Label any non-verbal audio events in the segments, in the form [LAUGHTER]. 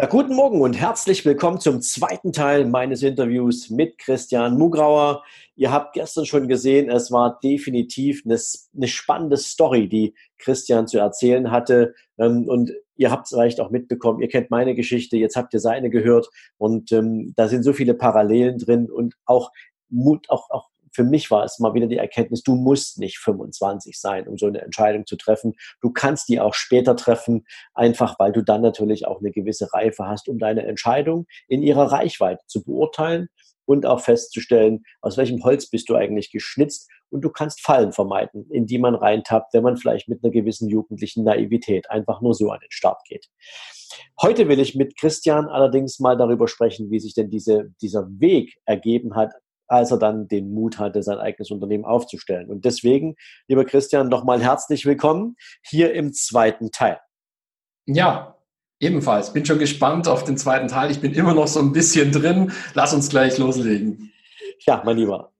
Ja, guten Morgen und herzlich willkommen zum zweiten Teil meines Interviews mit Christian Mugrauer. Ihr habt gestern schon gesehen, es war definitiv eine, eine spannende Story, die Christian zu erzählen hatte. Ähm, und ihr habt es vielleicht auch mitbekommen, ihr kennt meine Geschichte, jetzt habt ihr seine gehört. Und ähm, da sind so viele Parallelen drin und auch Mut, auch, auch für mich war es mal wieder die Erkenntnis, du musst nicht 25 sein, um so eine Entscheidung zu treffen. Du kannst die auch später treffen, einfach weil du dann natürlich auch eine gewisse Reife hast, um deine Entscheidung in ihrer Reichweite zu beurteilen und auch festzustellen, aus welchem Holz bist du eigentlich geschnitzt und du kannst Fallen vermeiden, in die man reintappt, wenn man vielleicht mit einer gewissen jugendlichen Naivität einfach nur so an den Start geht. Heute will ich mit Christian allerdings mal darüber sprechen, wie sich denn diese, dieser Weg ergeben hat, als er dann den Mut hatte, sein eigenes Unternehmen aufzustellen. Und deswegen, lieber Christian, nochmal herzlich willkommen hier im zweiten Teil. Ja, ebenfalls. Bin schon gespannt auf den zweiten Teil. Ich bin immer noch so ein bisschen drin. Lass uns gleich loslegen. Ja, mein Lieber.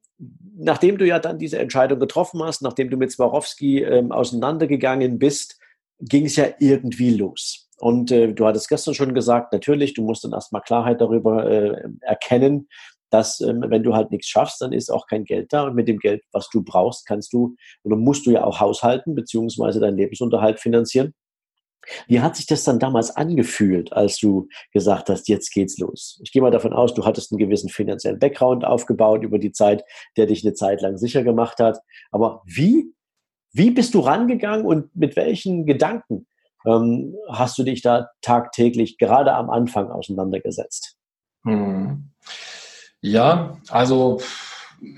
Nachdem du ja dann diese Entscheidung getroffen hast, nachdem du mit Swarovski ähm, auseinandergegangen bist, ging es ja irgendwie los. Und äh, du hattest gestern schon gesagt, natürlich, du musst dann erstmal Klarheit darüber äh, erkennen, dass ähm, wenn du halt nichts schaffst, dann ist auch kein Geld da und mit dem Geld, was du brauchst, kannst du oder musst du ja auch haushalten beziehungsweise deinen Lebensunterhalt finanzieren. Wie hat sich das dann damals angefühlt, als du gesagt hast, jetzt geht's los? Ich gehe mal davon aus, du hattest einen gewissen finanziellen Background aufgebaut über die Zeit, der dich eine Zeit lang sicher gemacht hat. Aber wie, wie bist du rangegangen und mit welchen Gedanken ähm, hast du dich da tagtäglich gerade am Anfang auseinandergesetzt? Hm. Ja, also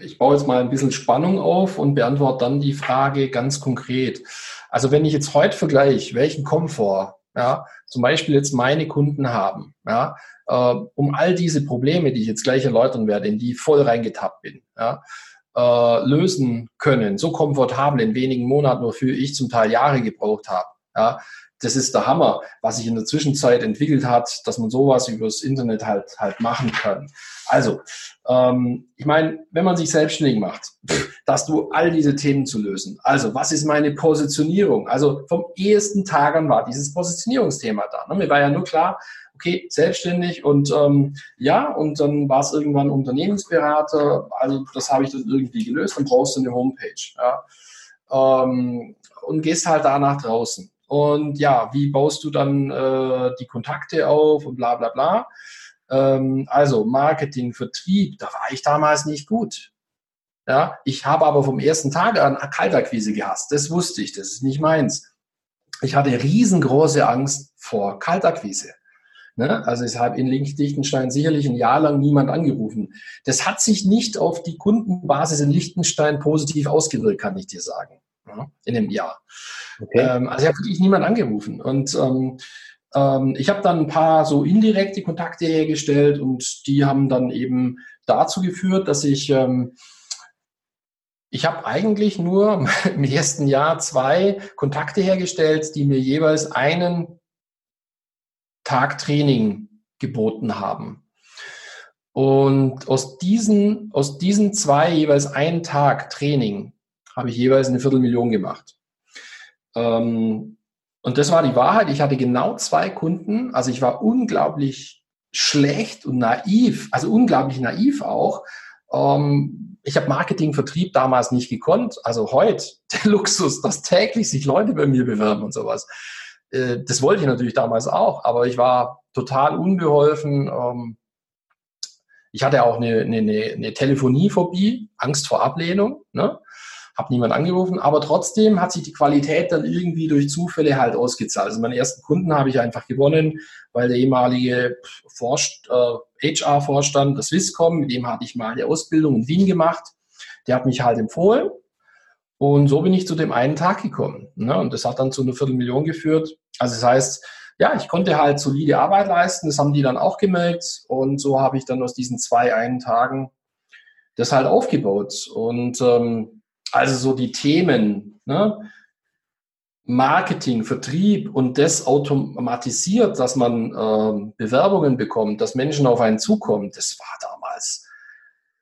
ich baue jetzt mal ein bisschen Spannung auf und beantworte dann die Frage ganz konkret. Also wenn ich jetzt heute vergleiche, welchen Komfort, ja, zum Beispiel jetzt meine Kunden haben, ja, äh, um all diese Probleme, die ich jetzt gleich erläutern werde, in die voll reingetappt bin, ja, äh, lösen können, so komfortabel in wenigen Monaten, wofür ich zum Teil Jahre gebraucht habe, ja, das ist der Hammer, was sich in der Zwischenzeit entwickelt hat, dass man sowas übers Internet halt halt machen kann. Also, ähm, ich meine, wenn man sich selbstständig macht, dass du all diese Themen zu lösen. Also, was ist meine Positionierung? Also vom ersten Tag an war dieses Positionierungsthema da. Ne? Mir war ja nur klar, okay, selbstständig und ähm, ja, und dann war es irgendwann Unternehmensberater. Also das habe ich dann irgendwie gelöst. Dann brauchst du eine Homepage. Ja? Ähm, und gehst halt da nach draußen. Und ja, wie baust du dann äh, die Kontakte auf und bla bla bla. Ähm, also Marketing, Vertrieb, da war ich damals nicht gut. Ja, ich habe aber vom ersten Tag an Kaltakquise gehasst. Das wusste ich, das ist nicht meins. Ich hatte riesengroße Angst vor Kaltakquise. Ne? Also ich habe in Liechtenstein sicherlich ein Jahr lang niemand angerufen. Das hat sich nicht auf die Kundenbasis in Liechtenstein positiv ausgewirkt, kann ich dir sagen ja, in dem Jahr. Okay. Ähm, also ich habe wirklich niemand angerufen. Und ähm, ähm, ich habe dann ein paar so indirekte Kontakte hergestellt und die haben dann eben dazu geführt, dass ich ähm, ich habe eigentlich nur [LAUGHS] im ersten Jahr zwei Kontakte hergestellt, die mir jeweils einen Tag Training geboten haben. Und aus diesen, aus diesen zwei jeweils einen Tag Training habe ich jeweils eine Viertelmillion gemacht. Ähm, und das war die Wahrheit. Ich hatte genau zwei Kunden. Also ich war unglaublich schlecht und naiv, also unglaublich naiv auch. Ähm, ich habe Marketing, Vertrieb damals nicht gekonnt. Also heute [LAUGHS] der Luxus, dass täglich sich Leute bei mir bewerben und sowas. Äh, das wollte ich natürlich damals auch, aber ich war total unbeholfen. Ähm, ich hatte auch eine, eine, eine Telefoniephobie, Angst vor Ablehnung. Ne? Habe niemand angerufen, aber trotzdem hat sich die Qualität dann irgendwie durch Zufälle halt ausgezahlt. Also meinen ersten Kunden habe ich einfach gewonnen, weil der ehemalige äh, HR-Vorstand der Swisscom, mit dem hatte ich mal eine Ausbildung in Wien gemacht, der hat mich halt empfohlen und so bin ich zu dem einen Tag gekommen. Ne? Und das hat dann zu einer Viertelmillion geführt. Also das heißt, ja, ich konnte halt solide Arbeit leisten, das haben die dann auch gemerkt und so habe ich dann aus diesen zwei einen Tagen das halt aufgebaut. Und ähm, also so die Themen, ne? Marketing, Vertrieb und das automatisiert, dass man äh, Bewerbungen bekommt, dass Menschen auf einen zukommen, das war damals,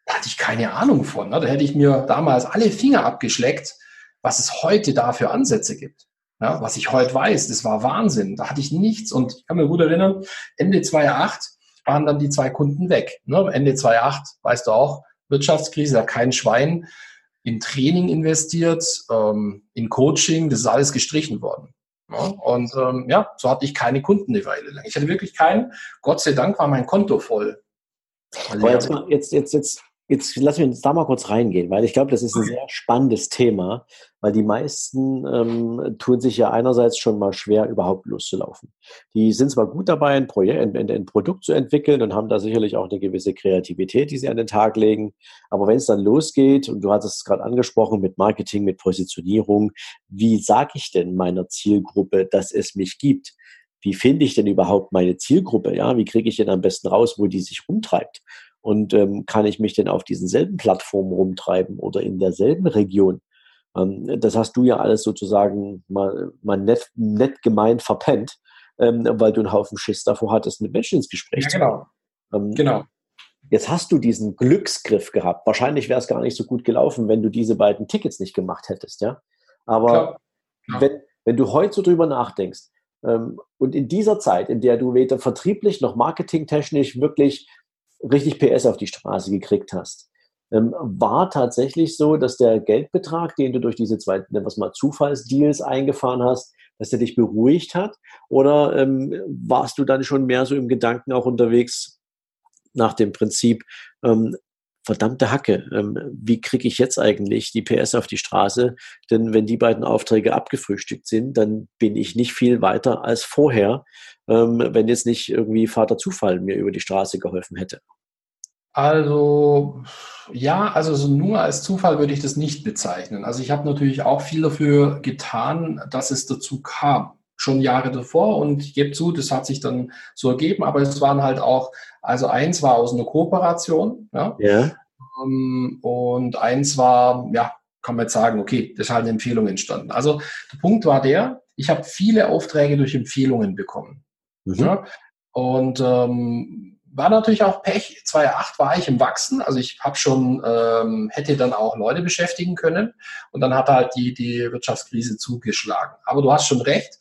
da hatte ich keine Ahnung von. Ne? Da hätte ich mir damals alle Finger abgeschleckt, was es heute da für Ansätze gibt. Ja, was ich heute weiß, das war Wahnsinn. Da hatte ich nichts und ich kann mir gut erinnern, Ende 2008 waren dann die zwei Kunden weg. Ne? Ende 2008, weißt du auch, Wirtschaftskrise, da kein Schwein in Training investiert, ähm, in Coaching, das ist alles gestrichen worden. Ja, und ähm, ja, so hatte ich keine Kunden eine Weile lang. Ich hatte wirklich keinen. Gott sei Dank war mein Konto voll. Also jetzt, jetzt, jetzt, jetzt Jetzt lassen wir uns da mal kurz reingehen, weil ich glaube, das ist ein sehr spannendes Thema, weil die meisten ähm, tun sich ja einerseits schon mal schwer, überhaupt loszulaufen. Die sind zwar gut dabei, ein, Projekt, ein, ein Produkt zu entwickeln und haben da sicherlich auch eine gewisse Kreativität, die sie an den Tag legen. Aber wenn es dann losgeht, und du hattest es gerade angesprochen mit Marketing, mit Positionierung, wie sage ich denn meiner Zielgruppe, dass es mich gibt? Wie finde ich denn überhaupt meine Zielgruppe? Ja, wie kriege ich denn am besten raus, wo die sich rumtreibt? Und ähm, kann ich mich denn auf diesen selben Plattformen rumtreiben oder in derselben Region? Ähm, das hast du ja alles sozusagen mal, mal nett, nett gemeint verpennt, ähm, weil du einen Haufen Schiss davor hattest, mit Menschen ins Gespräch ja, genau. zu kommen. Ähm, genau. Jetzt hast du diesen Glücksgriff gehabt. Wahrscheinlich wäre es gar nicht so gut gelaufen, wenn du diese beiden Tickets nicht gemacht hättest, ja. Aber Klar. Klar. Wenn, wenn du heute so drüber nachdenkst, ähm, und in dieser Zeit, in der du weder vertrieblich noch marketingtechnisch wirklich richtig PS auf die Straße gekriegt hast. Ähm, war tatsächlich so, dass der Geldbetrag, den du durch diese zwei, nennen wir es mal, Zufallsdeals eingefahren hast, dass der dich beruhigt hat? Oder ähm, warst du dann schon mehr so im Gedanken auch unterwegs nach dem Prinzip, ähm, verdammte Hacke, ähm, wie kriege ich jetzt eigentlich die PS auf die Straße? Denn wenn die beiden Aufträge abgefrühstückt sind, dann bin ich nicht viel weiter als vorher, ähm, wenn jetzt nicht irgendwie Vater Zufall mir über die Straße geholfen hätte. Also ja, also so nur als Zufall würde ich das nicht bezeichnen. Also ich habe natürlich auch viel dafür getan, dass es dazu kam schon Jahre davor und ich gebe zu, das hat sich dann so ergeben, aber es waren halt auch, also eins war aus einer Kooperation, ja, ja. Ähm, und eins war, ja, kann man jetzt sagen, okay, das ist halt eine Empfehlung entstanden. Also der Punkt war der, ich habe viele Aufträge durch Empfehlungen bekommen. Mhm. Ja, und ähm, war natürlich auch Pech. 2008 war ich im Wachsen, also ich habe schon, ähm, hätte dann auch Leute beschäftigen können und dann hat halt die, die Wirtschaftskrise zugeschlagen. Aber du hast schon recht,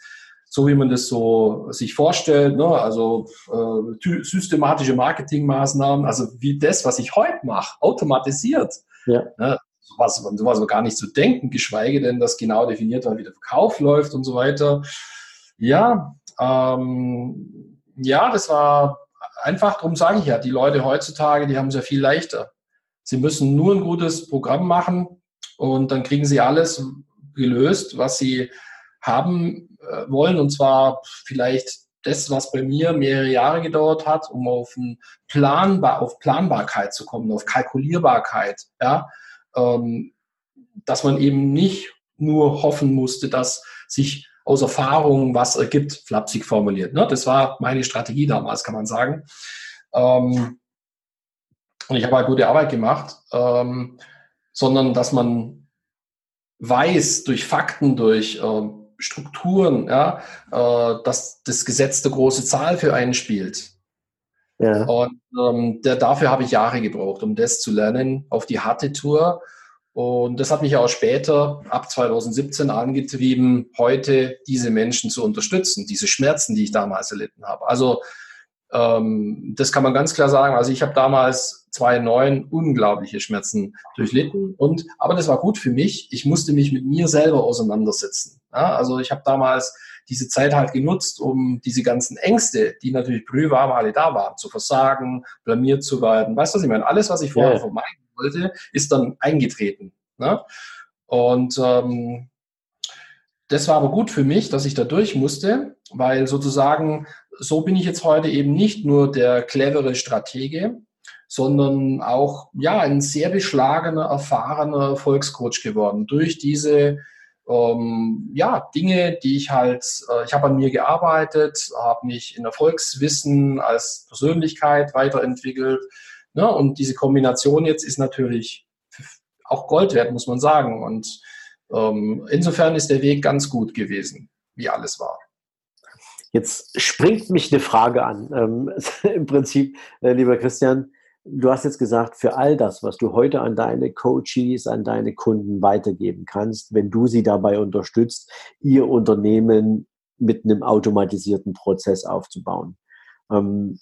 so wie man das so sich vorstellt, ne? also äh, systematische Marketingmaßnahmen, also wie das, was ich heute mache, automatisiert. Ja. Ne? Sowas, sowas gar nicht zu denken, geschweige denn, dass genau definiert wird, wie der Verkauf läuft und so weiter. Ja, ähm, ja, das war einfach, darum sage ich ja, die Leute heutzutage, die haben es ja viel leichter. Sie müssen nur ein gutes Programm machen und dann kriegen sie alles gelöst, was sie haben äh, wollen. Und zwar vielleicht das, was bei mir mehrere Jahre gedauert hat, um auf, Planbar, auf Planbarkeit zu kommen, auf Kalkulierbarkeit. Ja? Ähm, dass man eben nicht nur hoffen musste, dass sich aus Erfahrung was ergibt, flapsig formuliert. Ne? Das war meine Strategie damals, kann man sagen. Ähm, und ich habe halt gute Arbeit gemacht, ähm, sondern dass man weiß durch Fakten, durch äh, Strukturen, ja, äh, dass das Gesetz der große Zahl für einen spielt. Ja. Und ähm, der, dafür habe ich Jahre gebraucht, um das zu lernen auf die harte Tour. Und das hat mich auch später, ab 2017, angetrieben, heute diese Menschen zu unterstützen, diese Schmerzen, die ich damals erlitten habe. Also ähm, das kann man ganz klar sagen. Also ich habe damals 2009 unglaubliche Schmerzen durchlitten. Und, aber das war gut für mich. Ich musste mich mit mir selber auseinandersetzen. Ja, also ich habe damals diese Zeit halt genutzt, um diese ganzen Ängste, die natürlich prüfbar alle da waren, zu versagen, blamiert zu werden. Weißt du, was ich meine? Alles, was ich vorher ja. vermeiden wollte, ist dann eingetreten. Ne? Und ähm, das war aber gut für mich, dass ich da durch musste, weil sozusagen so bin ich jetzt heute eben nicht nur der clevere Stratege, sondern auch ja ein sehr beschlagener, erfahrener Volkscoach geworden durch diese ähm, ja, Dinge, die ich halt, äh, ich habe an mir gearbeitet, habe mich in Erfolgswissen als Persönlichkeit weiterentwickelt. Ne? Und diese Kombination jetzt ist natürlich auch Gold wert, muss man sagen. Und ähm, insofern ist der Weg ganz gut gewesen, wie alles war. Jetzt springt mich eine Frage an. Ähm, [LAUGHS] Im Prinzip, äh, lieber Christian, du hast jetzt gesagt, für all das, was du heute an deine Coaches, an deine Kunden weitergeben kannst, wenn du sie dabei unterstützt, ihr Unternehmen mit einem automatisierten Prozess aufzubauen. Ähm,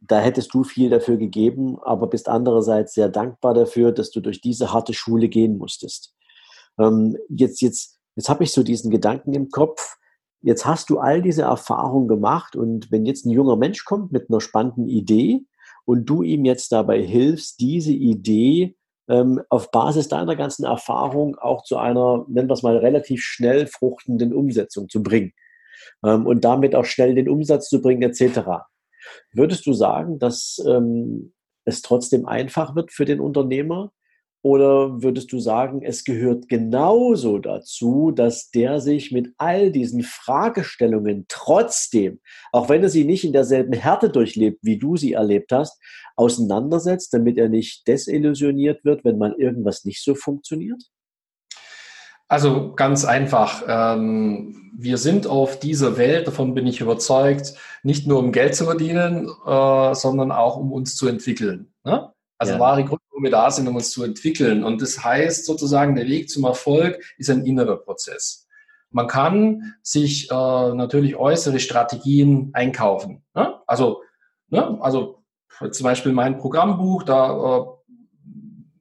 da hättest du viel dafür gegeben, aber bist andererseits sehr dankbar dafür, dass du durch diese harte Schule gehen musstest. Ähm, jetzt, jetzt, jetzt habe ich so diesen Gedanken im Kopf. Jetzt hast du all diese Erfahrungen gemacht und wenn jetzt ein junger Mensch kommt mit einer spannenden Idee, und du ihm jetzt dabei hilfst, diese Idee ähm, auf Basis deiner ganzen Erfahrung auch zu einer, nennen wir es mal, relativ schnell fruchtenden Umsetzung zu bringen ähm, und damit auch schnell den Umsatz zu bringen etc. Würdest du sagen, dass ähm, es trotzdem einfach wird für den Unternehmer, oder würdest du sagen, es gehört genauso dazu, dass der sich mit all diesen Fragestellungen trotzdem, auch wenn er sie nicht in derselben Härte durchlebt, wie du sie erlebt hast, auseinandersetzt, damit er nicht desillusioniert wird, wenn mal irgendwas nicht so funktioniert? Also ganz einfach. Ähm, wir sind auf dieser Welt, davon bin ich überzeugt, nicht nur um Geld zu verdienen, äh, sondern auch um uns zu entwickeln. Ne? Also ja. wahre Wir da sind, um uns zu entwickeln. Und das heißt sozusagen, der Weg zum Erfolg ist ein innerer Prozess. Man kann sich äh, natürlich äußere Strategien einkaufen. Ne? Also, ne? also zum Beispiel mein Programmbuch, da äh,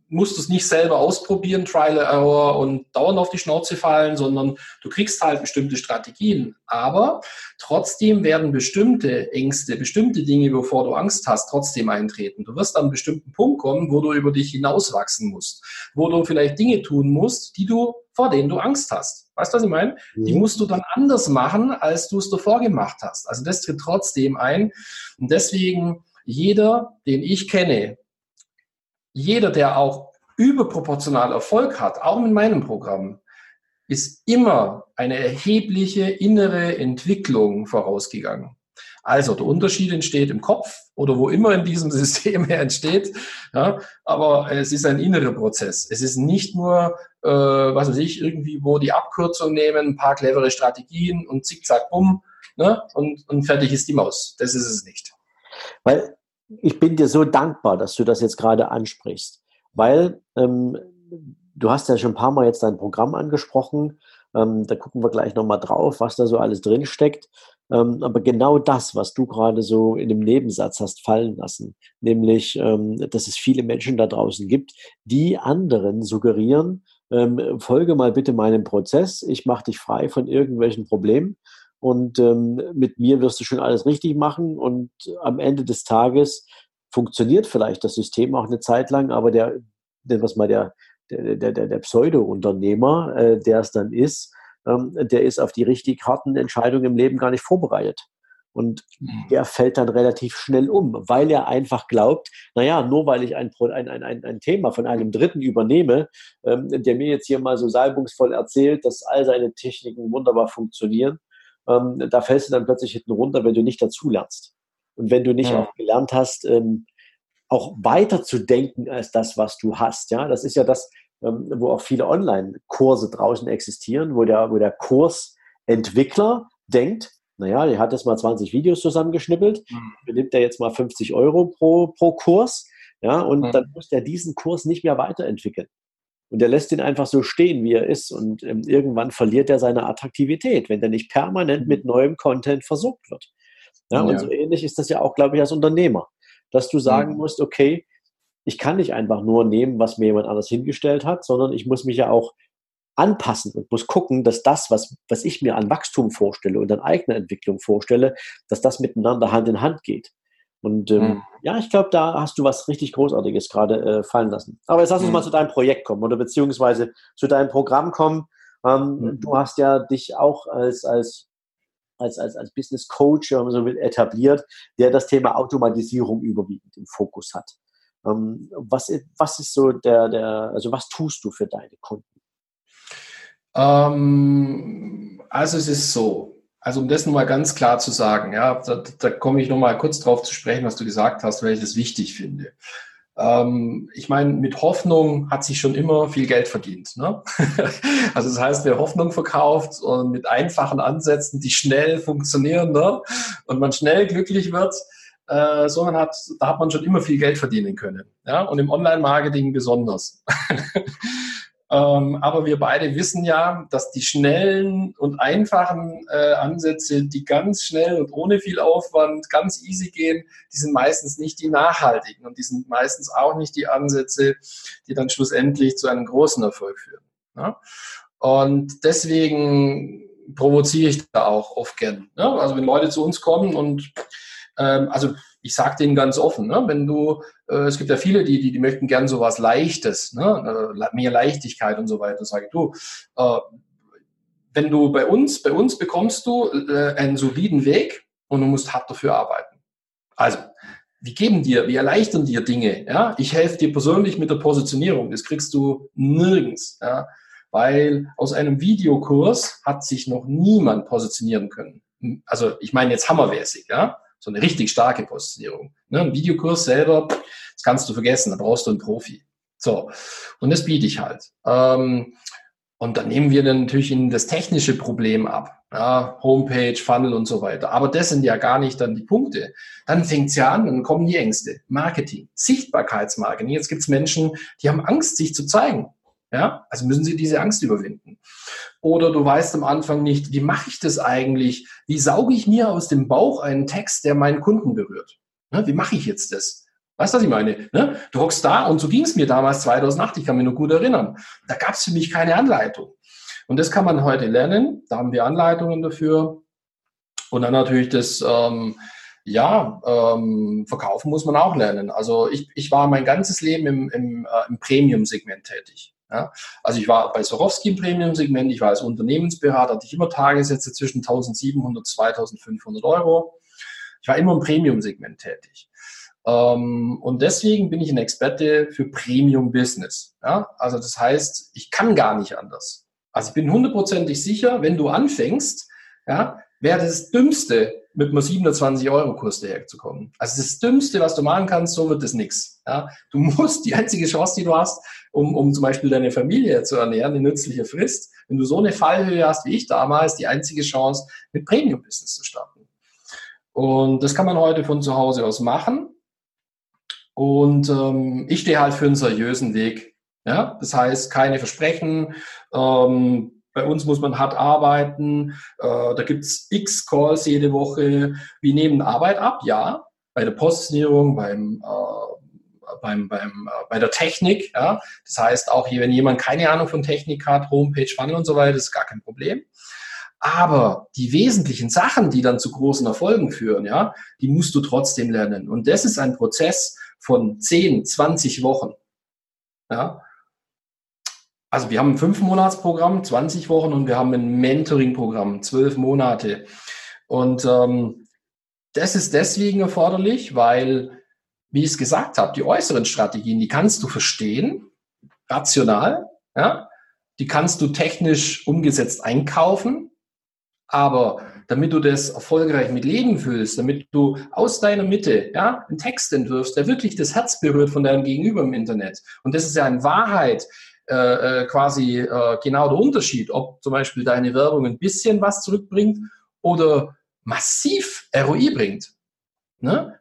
musst es nicht selber ausprobieren, Trial Error und dauernd auf die Schnauze fallen, sondern du kriegst halt bestimmte Strategien. Aber trotzdem werden bestimmte Ängste, bestimmte Dinge, bevor du Angst hast, trotzdem eintreten. Du wirst an einen bestimmten Punkt kommen, wo du über dich hinauswachsen musst, wo du vielleicht Dinge tun musst, die du, vor denen du Angst hast. Weißt du, was ich meine? Mhm. Die musst du dann anders machen, als du es davor gemacht hast. Also das tritt trotzdem ein. Und deswegen jeder, den ich kenne, jeder, der auch überproportional Erfolg hat, auch in meinem Programm, ist immer eine erhebliche innere Entwicklung vorausgegangen. Also der Unterschied entsteht im Kopf oder wo immer in diesem [LAUGHS] System er entsteht, ja, aber es ist ein innerer Prozess. Es ist nicht nur, äh, was weiß ich, irgendwie, wo die Abkürzung nehmen, ein paar clevere Strategien und zickzack, bumm, ne, und, und fertig ist die Maus. Das ist es nicht. Weil ich bin dir so dankbar, dass du das jetzt gerade ansprichst, weil ähm, du hast ja schon ein paar Mal jetzt dein Programm angesprochen. Ähm, da gucken wir gleich nochmal drauf, was da so alles drin steckt. Ähm, aber genau das, was du gerade so in dem Nebensatz hast fallen lassen, nämlich, ähm, dass es viele Menschen da draußen gibt, die anderen suggerieren, ähm, folge mal bitte meinem Prozess, ich mache dich frei von irgendwelchen Problemen und ähm, mit mir wirst du schon alles richtig machen und am Ende des Tages funktioniert vielleicht das System auch eine Zeit lang, aber der, der was mal der, der, der, der Pseudo-Unternehmer, äh, der es dann ist, ähm, der ist auf die richtig harten Entscheidungen im Leben gar nicht vorbereitet. Und mhm. der fällt dann relativ schnell um, weil er einfach glaubt, naja, nur weil ich ein, ein, ein, ein Thema von einem Dritten übernehme, ähm, der mir jetzt hier mal so salbungsvoll erzählt, dass all seine Techniken wunderbar funktionieren, ähm, da fällst du dann plötzlich hinten runter, wenn du nicht dazulernst. Und wenn du nicht ja. auch gelernt hast, ähm, auch weiter zu denken als das, was du hast. Ja, das ist ja das, ähm, wo auch viele Online-Kurse draußen existieren, wo der, wo der Kursentwickler denkt, naja, der hat jetzt mal 20 Videos zusammengeschnippelt, mhm. benimmt er jetzt mal 50 Euro pro, pro Kurs, ja, und mhm. dann muss er diesen Kurs nicht mehr weiterentwickeln. Und er lässt ihn einfach so stehen, wie er ist. Und ähm, irgendwann verliert er seine Attraktivität, wenn er nicht permanent mhm. mit neuem Content versorgt wird. Ja, ja. Und so ähnlich ist das ja auch, glaube ich, als Unternehmer. Dass du sagen mhm. musst, okay, ich kann nicht einfach nur nehmen, was mir jemand anders hingestellt hat, sondern ich muss mich ja auch anpassen und muss gucken, dass das, was, was ich mir an Wachstum vorstelle und an eigener Entwicklung vorstelle, dass das miteinander Hand in Hand geht. Und ähm, mhm. ja, ich glaube, da hast du was richtig Großartiges gerade äh, fallen lassen. Aber jetzt lass uns mhm. mal zu deinem Projekt kommen oder beziehungsweise zu deinem Programm kommen. Ähm, mhm. Du hast ja dich auch als, als, als, als, als Business Coach man so etabliert, der das Thema Automatisierung überwiegend im Fokus hat. Ähm, was, was ist so der, der, also was tust du für deine Kunden? Ähm, also es ist so, also um das nochmal ganz klar zu sagen, ja, da, da komme ich nochmal kurz drauf zu sprechen, was du gesagt hast, weil ich das wichtig finde. Ähm, ich meine, mit Hoffnung hat sich schon immer viel Geld verdient. Ne? [LAUGHS] also das heißt, wer Hoffnung verkauft und mit einfachen Ansätzen, die schnell funktionieren ne? und man schnell glücklich wird, äh, so man hat, da hat man schon immer viel Geld verdienen können. Ja? Und im Online-Marketing besonders. [LAUGHS] Ähm, aber wir beide wissen ja, dass die schnellen und einfachen äh, Ansätze, die ganz schnell und ohne viel Aufwand ganz easy gehen, die sind meistens nicht die nachhaltigen und die sind meistens auch nicht die Ansätze, die dann schlussendlich zu einem großen Erfolg führen. Ja? Und deswegen provoziere ich da auch oft gern. Ne? Also wenn Leute zu uns kommen und ähm, also ich sage denen ganz offen, ne, wenn du, äh, es gibt ja viele, die, die, die möchten gern so was Leichtes, ne, äh, mehr Leichtigkeit und so weiter. Sage du, äh, wenn du bei uns, bei uns bekommst du äh, einen soliden Weg und du musst hart dafür arbeiten. Also, wir geben dir, wir erleichtern dir Dinge. Ja? Ich helfe dir persönlich mit der Positionierung. Das kriegst du nirgends. Ja? Weil aus einem Videokurs hat sich noch niemand positionieren können. Also ich meine jetzt hammermäßig, ja so eine richtig starke Positionierung. Ne, ein Videokurs selber, das kannst du vergessen, da brauchst du einen Profi. So, und das biete ich halt. Ähm, und dann nehmen wir dann natürlich in das technische Problem ab. Ja, Homepage, Funnel und so weiter. Aber das sind ja gar nicht dann die Punkte. Dann fängt's ja an, dann kommen die Ängste. Marketing, Sichtbarkeitsmarketing. Jetzt gibt's Menschen, die haben Angst, sich zu zeigen. Ja, also müssen sie diese Angst überwinden. Oder du weißt am Anfang nicht, wie mache ich das eigentlich? Wie sauge ich mir aus dem Bauch einen Text, der meinen Kunden berührt? Ne, wie mache ich jetzt das? Weißt du, was ich meine? Ne? Du hockst da und so ging es mir damals 2008, ich kann mich nur gut erinnern. Da gab es für mich keine Anleitung. Und das kann man heute lernen. Da haben wir Anleitungen dafür. Und dann natürlich das, ähm, ja, ähm, verkaufen muss man auch lernen. Also ich, ich war mein ganzes Leben im, im, äh, im Premium-Segment tätig. Ja, also ich war bei Swarovski im Premium-Segment, ich war als Unternehmensberater, hatte ich immer Tagessätze zwischen 1700 und 2500 Euro. Ich war immer im Premium-Segment tätig. Ähm, und deswegen bin ich ein Experte für Premium-Business. Ja, also das heißt, ich kann gar nicht anders. Also ich bin hundertprozentig sicher, wenn du anfängst, ja, wäre das Dümmste, mit einem 720 Euro Kurs daherzukommen. Also das Dümmste, was du machen kannst, so wird es nichts. Ja? Du musst die einzige Chance, die du hast, um, um zum Beispiel deine Familie zu ernähren, eine nützliche Frist, wenn du so eine Fallhöhe hast wie ich damals, die einzige Chance, mit Premium-Business zu starten. Und das kann man heute von zu Hause aus machen. Und ähm, ich stehe halt für einen seriösen Weg. Ja? Das heißt, keine Versprechen, ähm, bei uns muss man hart arbeiten. Äh, da gibt es x Calls jede Woche. Wir nehmen Arbeit ab, ja, bei der Positionierung, beim, äh, beim, beim, äh, bei der Technik. Ja. Das heißt, auch wenn jemand keine Ahnung von Technik hat, Homepage, Funnel und so weiter, ist gar kein Problem. Aber die wesentlichen Sachen, die dann zu großen Erfolgen führen, ja, die musst du trotzdem lernen. Und das ist ein Prozess von 10, 20 Wochen. Ja, also wir haben ein Fünf-Monats-Programm, 20 Wochen und wir haben ein Mentoring-Programm, zwölf Monate. Und ähm, das ist deswegen erforderlich, weil, wie ich es gesagt habe, die äußeren Strategien, die kannst du verstehen, rational, ja, die kannst du technisch umgesetzt einkaufen, aber damit du das erfolgreich mit Leben füllst, damit du aus deiner Mitte ja, einen Text entwirfst, der wirklich das Herz berührt von deinem Gegenüber im Internet. Und das ist ja in Wahrheit äh, äh, quasi äh, genau der Unterschied, ob zum Beispiel deine Werbung ein bisschen was zurückbringt oder massiv ROI bringt. Ne?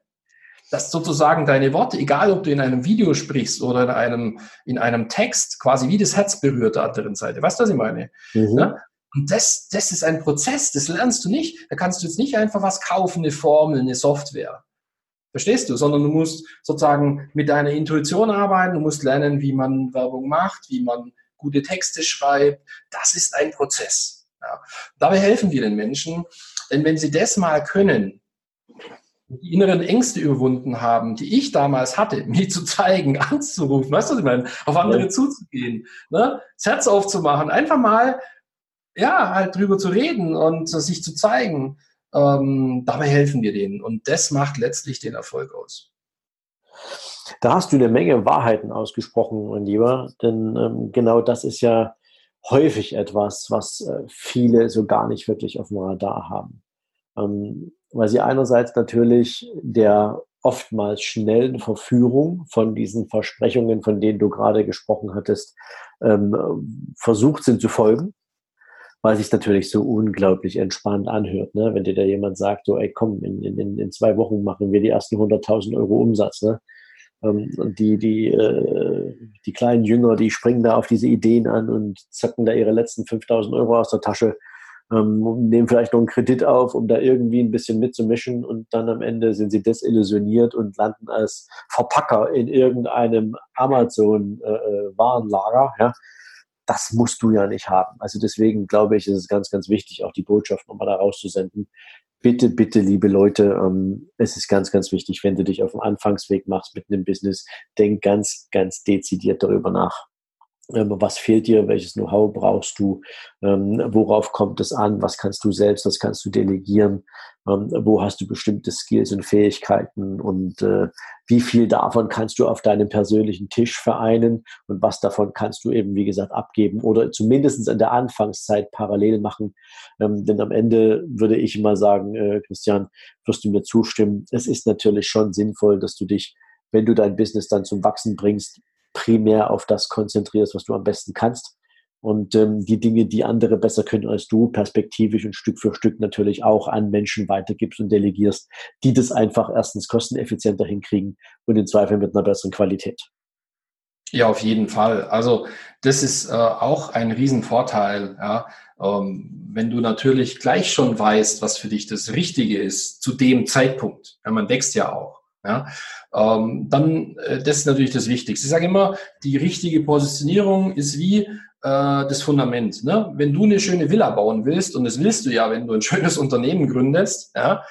Dass sozusagen deine Worte, egal ob du in einem Video sprichst oder in einem, in einem Text, quasi wie das Herz berührt der anderen Seite. Weißt du, was ich meine? Mhm. Ne? Und das, das ist ein Prozess, das lernst du nicht. Da kannst du jetzt nicht einfach was kaufen, eine Formel, eine Software. Verstehst du? Sondern du musst sozusagen mit deiner Intuition arbeiten, du musst lernen, wie man Werbung macht, wie man gute Texte schreibt. Das ist ein Prozess. Ja. Dabei helfen wir den Menschen, denn wenn sie das mal können, die inneren Ängste überwunden haben, die ich damals hatte, [LAUGHS] mir zu zeigen, anzurufen, weißt du, was ich meine, auf andere ja. zuzugehen, ne? das Herz aufzumachen, einfach mal, ja, halt drüber zu reden und sich zu zeigen, ähm, dabei helfen wir denen. Und das macht letztlich den Erfolg aus. Da hast du eine Menge Wahrheiten ausgesprochen, mein Lieber, denn ähm, genau das ist ja häufig etwas, was äh, viele so gar nicht wirklich auf dem Radar haben. Ähm, weil sie einerseits natürlich der oftmals schnellen Verführung von diesen Versprechungen, von denen du gerade gesprochen hattest, ähm, versucht sind zu folgen, weil sich natürlich so unglaublich entspannt anhört. Ne? Wenn dir da jemand sagt, so, ey, komm, in, in, in zwei Wochen machen wir die ersten 100.000 Euro Umsatz. Ne? Ähm, und die, die, äh, die kleinen Jünger, die springen da auf diese Ideen an und zacken da ihre letzten 5.000 Euro aus der Tasche ähm, nehmen vielleicht noch einen Kredit auf, um da irgendwie ein bisschen mitzumischen und dann am Ende sind sie desillusioniert und landen als Verpacker in irgendeinem Amazon-Warenlager. Äh, ja. Das musst du ja nicht haben. Also deswegen glaube ich, ist es ganz, ganz wichtig, auch die Botschaft nochmal da rauszusenden. Bitte, bitte, liebe Leute, ähm, es ist ganz, ganz wichtig, wenn du dich auf dem Anfangsweg machst mit einem Business, denk ganz, ganz dezidiert darüber nach was fehlt dir, welches Know-how brauchst du, ähm, worauf kommt es an, was kannst du selbst, was kannst du delegieren, ähm, wo hast du bestimmte Skills und Fähigkeiten? Und äh, wie viel davon kannst du auf deinem persönlichen Tisch vereinen? Und was davon kannst du eben, wie gesagt, abgeben oder zumindest in der Anfangszeit parallel machen. denn am Ende würde ich immer sagen, äh, Christian, wirst du mir zustimmen, es ist natürlich schon sinnvoll, dass du dich wenn du dein Business dann zum Wachsen bringst, primär auf das konzentrierst, was du am besten kannst. Und ähm, die Dinge, die andere besser können als du, perspektivisch und Stück für Stück natürlich auch an Menschen weitergibst und delegierst, die das einfach erstens kosteneffizienter hinkriegen und im Zweifel mit einer besseren Qualität. Ja, auf jeden Fall. Also das ist äh, auch ein Riesenvorteil, ja. Ähm, wenn du natürlich gleich schon weißt, was für dich das Richtige ist, zu dem Zeitpunkt. Ja, man wächst ja auch. Ja, ähm, dann, äh, das ist natürlich das Wichtigste. Ich sage immer, die richtige Positionierung ist wie äh, das Fundament. Ne? Wenn du eine schöne Villa bauen willst, und das willst du ja, wenn du ein [LAUGHS] schönes Unternehmen gründest, ja,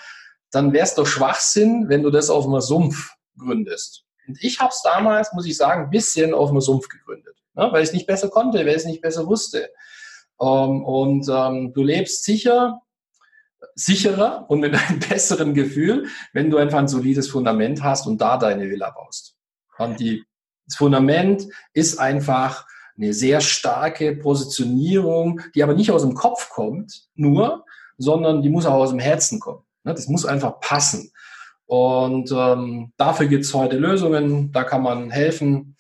dann wäre es doch Schwachsinn, wenn du das auf einem Sumpf gründest. Und ich habe es damals, muss ich sagen, ein bisschen auf einem Sumpf gegründet, ne? weil ich es nicht besser konnte, weil ich es nicht besser wusste. Ähm, und ähm, du lebst sicher sicherer und mit einem [LAUGHS] besseren Gefühl, wenn du einfach ein solides Fundament hast und da deine Villa baust. Und die, das Fundament ist einfach eine sehr starke Positionierung, die aber nicht aus dem Kopf kommt, nur, sondern die muss auch aus dem Herzen kommen. Ne, das muss einfach passen. Und ähm, dafür gibt es heute Lösungen, da kann man helfen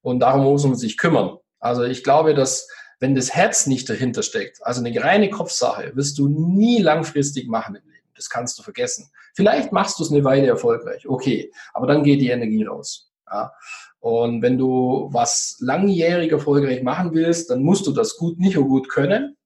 und darum muss man sich kümmern. Also ich glaube, dass wenn das Herz nicht dahinter steckt, also eine reine Kopfsache, wirst du nie langfristig machen im Leben. Das kannst du vergessen. Vielleicht machst du es eine Weile erfolgreich, okay, aber dann geht die Energie raus. Ja. Und wenn du was langjährig erfolgreich machen willst, dann musst du das gut, nicht so gut können,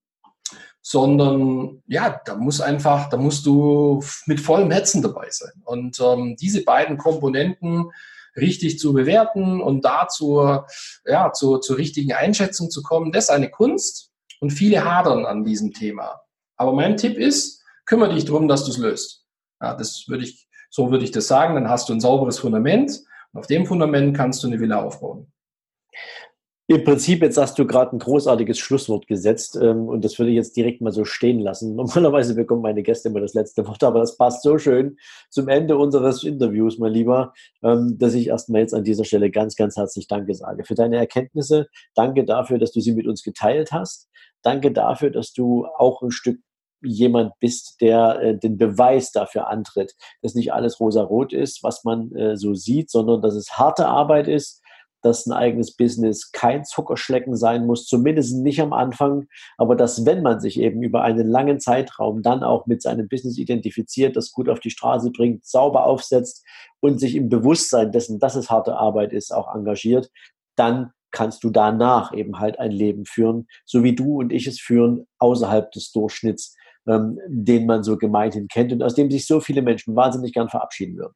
sondern ja, da muss einfach, da musst du mit vollem Herzen dabei sein. Und ähm, diese beiden Komponenten richtig zu bewerten und dazu ja, zu, zur richtigen Einschätzung zu kommen, das ist eine Kunst und viele hadern an diesem Thema. Aber mein Tipp ist, kümmere dich darum, dass du es löst. Ja, das würde ich, so würde ich das sagen, dann hast du ein sauberes Fundament und auf dem Fundament kannst du eine Villa aufbauen. Im Prinzip, jetzt hast du gerade ein großartiges Schlusswort gesetzt ähm, und das würde ich jetzt direkt mal so stehen lassen. [LAUGHS] Normalerweise bekommen meine Gäste immer das letzte Wort, aber das passt so schön zum Ende unseres Interviews, mein Lieber, ähm, dass ich erstmal jetzt an dieser Stelle ganz, ganz herzlich Danke sage für deine Erkenntnisse. Danke dafür, dass du sie mit uns geteilt hast. Danke dafür, dass du auch ein Stück jemand bist, der äh, den Beweis dafür antritt, dass nicht alles rosa-rot ist, was man äh, so sieht, sondern dass es harte Arbeit ist, dass ein eigenes Business kein Zuckerschlecken sein muss, zumindest nicht am Anfang, aber dass wenn man sich eben über einen langen Zeitraum dann auch mit seinem Business identifiziert, das gut auf die Straße bringt, sauber aufsetzt und sich im Bewusstsein dessen, dass es harte Arbeit ist, auch engagiert, dann kannst du danach eben halt ein Leben führen, so wie du und ich es führen, außerhalb des Durchschnitts, ähm, den man so gemeinhin kennt und aus dem sich so viele Menschen wahnsinnig gern verabschieden würden.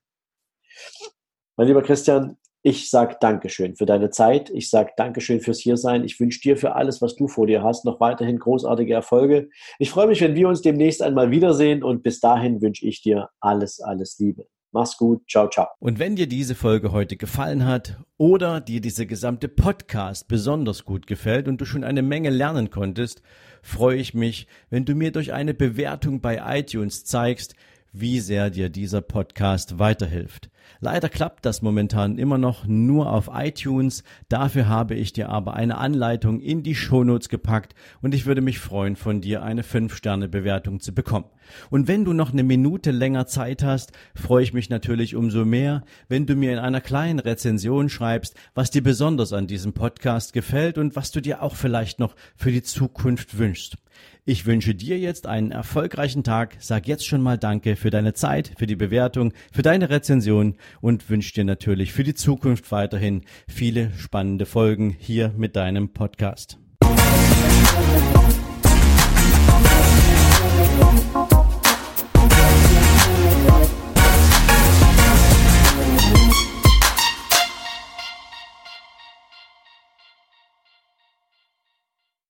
Mein lieber Christian, ich sage Dankeschön für deine Zeit. Ich sage Dankeschön fürs Hiersein. Ich wünsche dir für alles, was du vor dir hast, noch weiterhin großartige Erfolge. Ich freue mich, wenn wir uns demnächst einmal wiedersehen und bis dahin wünsche ich dir alles, alles Liebe. Mach's gut. Ciao, ciao. Und wenn dir diese Folge heute gefallen hat oder dir dieser gesamte Podcast besonders gut gefällt und du schon eine Menge lernen konntest, freue ich mich, wenn du mir durch eine Bewertung bei iTunes zeigst, wie sehr dir dieser Podcast weiterhilft. Leider klappt das momentan immer noch nur auf iTunes. Dafür habe ich dir aber eine Anleitung in die Shownotes gepackt und ich würde mich freuen, von dir eine 5-Sterne-Bewertung zu bekommen. Und wenn du noch eine Minute länger Zeit hast, freue ich mich natürlich umso mehr, wenn du mir in einer kleinen Rezension schreibst, was dir besonders an diesem Podcast gefällt und was du dir auch vielleicht noch für die Zukunft wünschst. Ich wünsche dir jetzt einen erfolgreichen Tag, sag jetzt schon mal Danke für deine Zeit, für die Bewertung, für deine Rezension und wünsche dir natürlich für die Zukunft weiterhin viele spannende Folgen hier mit deinem Podcast.